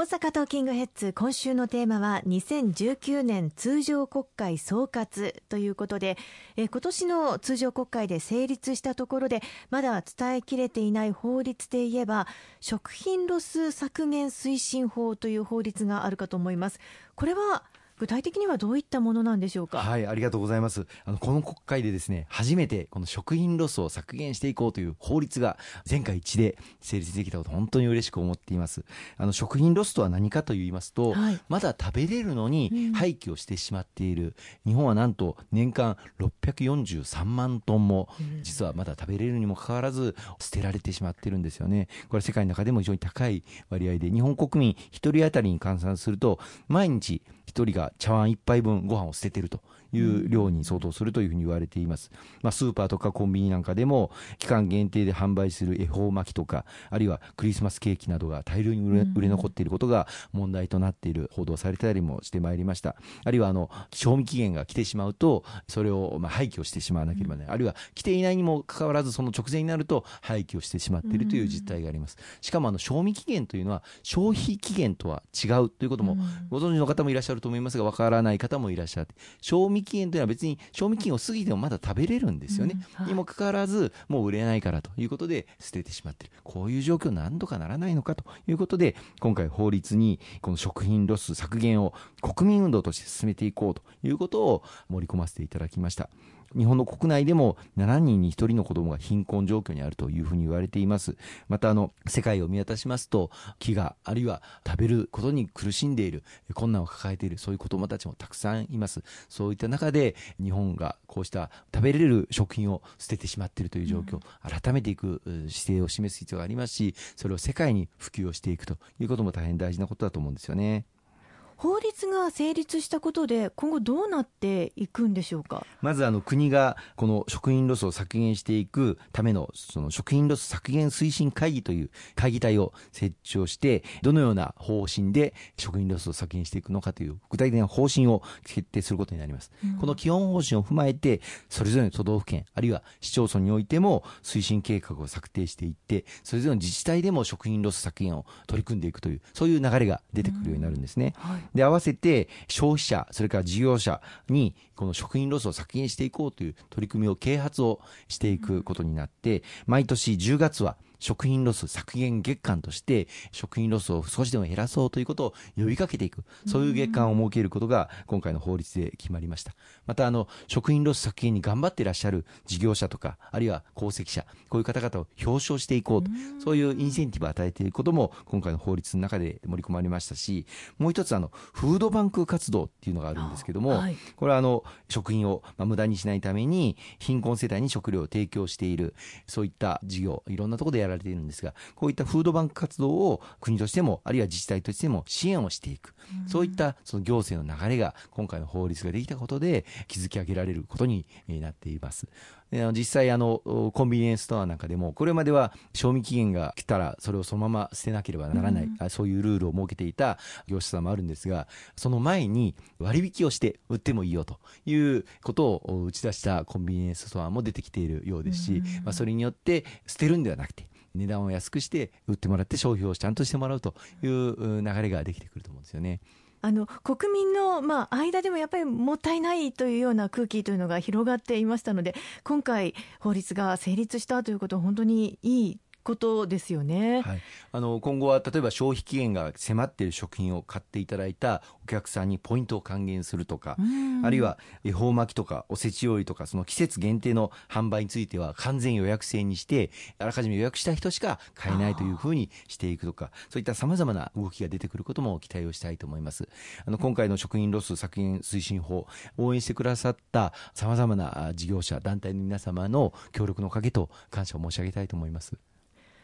大阪トーキングヘッズ今週のテーマは2019年通常国会総括ということでえ今年の通常国会で成立したところでまだ伝えきれていない法律で言えば食品ロス削減推進法という法律があるかと思います。これは具体的にはどういったものなんでしょうか？はい、ありがとうございます。あのこの国会でですね、初めてこの食品ロスを削減していこうという法律が全会一致で成立できたこと本当に嬉しく思っています。あの食品ロスとは何かと言いますと、はい、まだ食べれるのに廃棄をしてしまっている、うん、日本はなんと年間643万トンも実はまだ食べれるにもかかわらず捨てられてしまってるんですよね。これ世界の中でも非常に高い割合で日本国民1人当たりに換算すると毎日1人が茶碗1杯分ご飯を捨ててると。いう量に相当するというふうに言われています。まあ、スーパーとかコンビニなんかでも期間限定で販売する恵方巻きとかあるいはクリスマスケーキなどが大量に売れ売れ残っていることが問題となっている報道されたりもしてまいりました。あるいはあの賞味期限が来てしまうとそれをまあ廃棄をしてしまわなければならない。あるいは来ていないにもかかわらずその直前になると廃棄をしてしまっているという実態があります。しかもあの賞味期限というのは消費期限とは違うということもご存知の方もいらっしゃると思いますがわからない方もいらっしゃって賞味期限というのは別に賞味期限を過ぎてもまだ食べれるんですよね、うん。はい、にもかかわらずもう売れないからということで捨ててしまっている。こういう状況何とかならないのかということで今回法律にこの食品ロス削減を国民運動として進めていこうということを盛り込ませていただきました。日本の国内でも7人に1人の子供が貧困状況にあるというふうに言われています。またあの、世界を見渡しますと、飢餓、あるいは食べることに苦しんでいる、困難を抱えている、そういう子供たちもたくさんいます。そういった中で、日本がこうした食べれる食品を捨ててしまっているという状況、改めていく姿勢を示す必要がありますし、それを世界に普及をしていくということも大変大事なことだと思うんですよね。法律が成立したことで今後どうなっていくんでしょうか？まずあの国がこの食品ロスを削減していくためのその食品ロス削減推進会議という会議体を設置をしてどのような方針で食品ロスを削減していくのかという具体的な方針を決定することになります、うん、この基本方針を踏まえてそれぞれの都道府県あるいは市町村においても推進計画を策定していってそれぞれの自治体でも食品ロス削減を取り組んでいくというそういう流れが出てくるようになるんですね、うん。はいで合わせて消費者それから事業者にこの食品ロスを削減していこうという取り組みを啓発をしていくことになって毎年10月は食品ロス削減月間として食品ロスを少しでも減らそうということを呼びかけていく。そういう月間を設けることが今回の法律で決まりました。またあの食品ロス削減に頑張っていらっしゃる事業者とかあるいは功績者こういう方々を表彰していこうとそういうインセンティブを与えていくことも今回の法律の中で盛り込まれましたしもう一つあのフードバンク活動っていうのがあるんですけども、はい、これはあの食品をまあ無駄にしないために貧困世帯に食料を提供しているそういった事業いろんなところでやられているんですがこういったフードバンク活動を国としてもあるいは自治体としても支援をしていく、うん、そういったその行政の流れが今回の法律ができたことで築き上げられることになっています。実際あのコンビニエンスストアなんかでもこれまでは賞味期限が来たらそれをそのまま捨てなければならない、うん、そういうルールを設けていた業者さんもあるんですがその前に割引をして売ってもいいよということを打ち出したコンビニエンスストアも出てきているようですし、うん、まあ、それによって捨てるんではなくて値段を安くして売ってもらって消費をちゃんとしてもらうという流れができてくると思うんですよね。あの国民の、まあ、間でもやっぱりもったいないというような空気というのが広がっていましたので今回、法律が成立したということは本当にいいことですよね、はい、あの今後は例えば消費期限が迫っている食品を買っていただいたお客さんにポイントを還元するとか、あるいは恵方巻きとかおせち料理とかその季節限定の販売については完全予約制にしてあらかじめ予約した人しか買えないというふうにしていくとかそういったさまざまな動きが出てくることも期待をしたいと思います。あの今回の食品ロス削減推進法応援してくださったさまざまな事業者団体の皆様の協力のおかげと感謝を申し上げたいと思います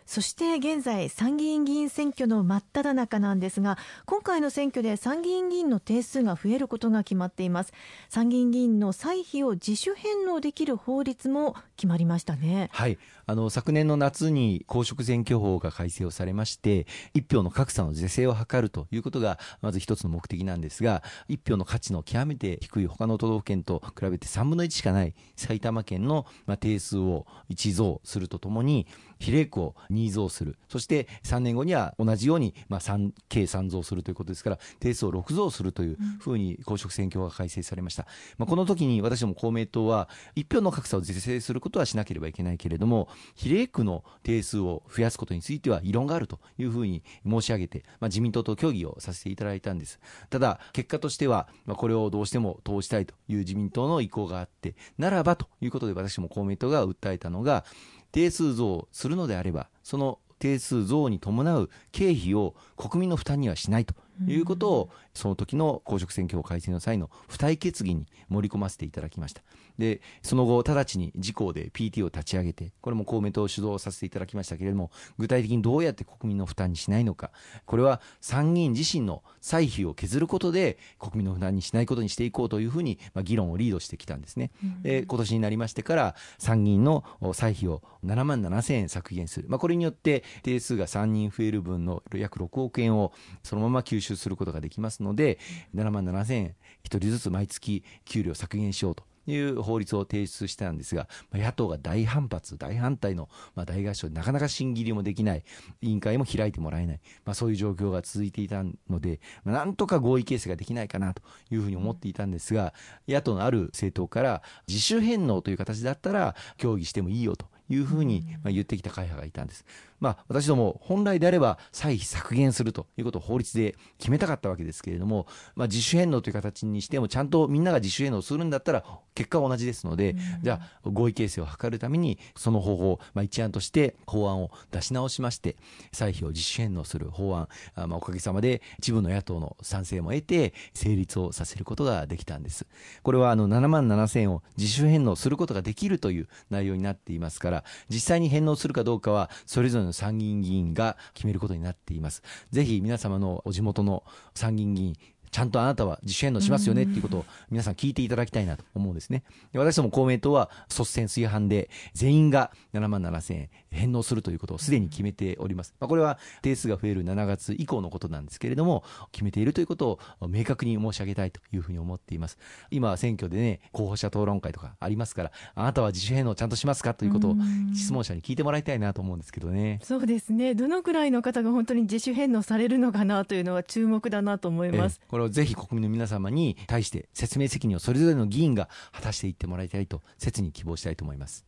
そして現在参議院議員選挙の真っ只中なんですが今回の選挙で参議院議員の定数が増えることが決まっています。参議院議員の歳費を自主返納できる法律も決まりましたね。はい。あの昨年の夏に公職選挙法が改正をされまして一票の格差の是正を図るということがまず一つの目的なんですが一票の価値の極めて低い他の都道府県と比べて3分の1しかない埼玉県のまあ定数を1増するとともに比例区を2増する。そして3年後には同じようにまあ3計3増するということですから定数を6増するというふうに公職選挙法が改正されました、まあ、この時に私ども公明党は一票の格差を是正することはしなければいけないけれども比例区の定数を増やすことについては異論があるというふうに申し上げて、まあ、自民党と協議をさせていただいたんです。ただ結果としては、まあ、これをどうしても通したいという自民党の意向があってならばということで私も公明党が訴えたのが定数増するのであればその定数増に伴う経費を国民の負担にはしないということを、その時の公職選挙法改正の際の付帯決議に盛り込ませていただきました。でその後直ちに自公で PT を立ち上げてこれも公明党を主導させていただきましたけれども具体的にどうやって国民の負担にしないのかこれは参議院自身の歳費を削ることで国民の負担にしないことにしていこうというふうに、まあ、議論をリードしてきたんですね、で今年になりましてから参議院の歳費を7万7000円削減する、まあ、これによって定数が3人増える分の約6億円をそのまま吸収することができますので7万7000円1人ずつ毎月給料削減しようという法律を提出したんですが、野党が大反発、大反対の、まあ、大合唱でなかなか審議入りもできない、委員会も開いてもらえない、まあ、そういう状況が続いていたので、まあ、なんとか合意形成ができないかなというふうに思っていたんですが、野党のある政党から自主返納という形だったら協議してもいいよというふうに言ってきた会派がいたんです。まあ、私ども本来であれば歳費削減するということを法律で決めたかったわけですけれども、まあ、自主返納という形にしてもちゃんとみんなが自主返納するんだったら結果は同じですので、じゃあ合意形成を図るためにその方法、まあ、一案として法案を出し直しまして歳費を自主返納する法案あ、まあ、おかげさまで一部の野党の賛成も得て成立をさせることができたんです。これはあの7万7000円を自主返納することができるという内容になっていますから実際に返納するかどうかはそれぞれの参議院議員が決めることになっています。ぜひ皆様のお地元の参議院議員ちゃんとあなたは自主返納しますよねっていうことを皆さん聞いていただきたいなと思うんですね。で私ども公明党は率先垂範で全員が7万7000円返納するということをすでに決めております。まあ、これは定数が増える7月以降のことなんですけれども、決めているということを明確に申し上げたいというふうに思っています。今選挙でね、候補者討論会とかありますから、あなたは自主返納ちゃんとしますかということを質問者に聞いてもらいたいなと思うんですけどね。そうですね。どのくらいの方が本当に自主返納されるのかなというのは注目だなと思います。これをぜひ国民の皆様に対して説明責任をそれぞれの議員が果たしていってもらいたいと切に希望したいと思います。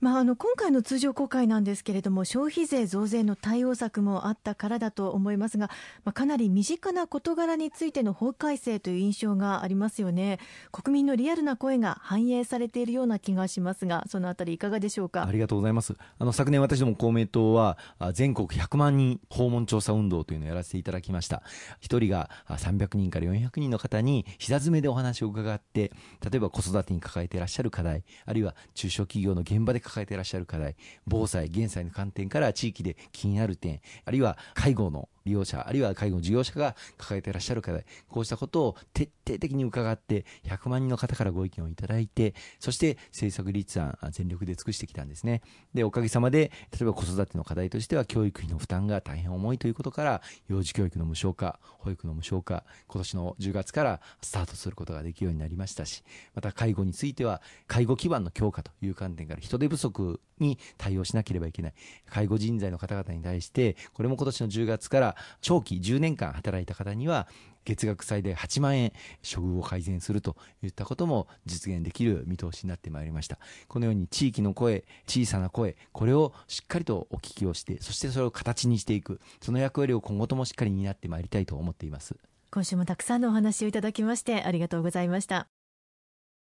まあ、あの今回の通常国会なんですけれども消費税増税の対応策もあったからだと思いますが、まあ、かなり身近な事柄についての法改正という印象がありますよね。国民のリアルな声が反映されているような気がしますがそのあたりいかがでしょうか？ありがとうございます。あの昨年私ども公明党は全国100万人訪問調査運動というのをやらせていただきました。一人が300人から400人の方に膝詰めでお話を伺って例えば子育てに抱えていらっしゃる課題あるいは中小企業の現場で抱えていらっしゃる課題防災減災の観点から地域で気になる点あるいは介護の利用者あるいは介護の事業者が抱えていらっしゃる課題こうしたことを徹底的に伺って100万人の方からご意見をいただいてそして政策立案全力で尽くしてきたんですね。でおかげさまで例えば子育ての課題としては教育費の負担が大変重いということから幼児教育の無償化保育の無償化今年の10月からスタートすることができるようになりましたしまた介護については介護基盤の強化という観点から人手不足に対応しなければいけない。介護人材の方々に対してこれも今年の10月から長期10年間働いた方には月額最大8万円処遇を改善するといったことも実現できる見通しになってまいりました。このように地域の声小さな声これをしっかりとお聞きをしてそしてそれを形にしていくその役割を今後ともしっかり担ってまいりたいと思っています。今週もたくさんのお話をいただきましてありがとうございました。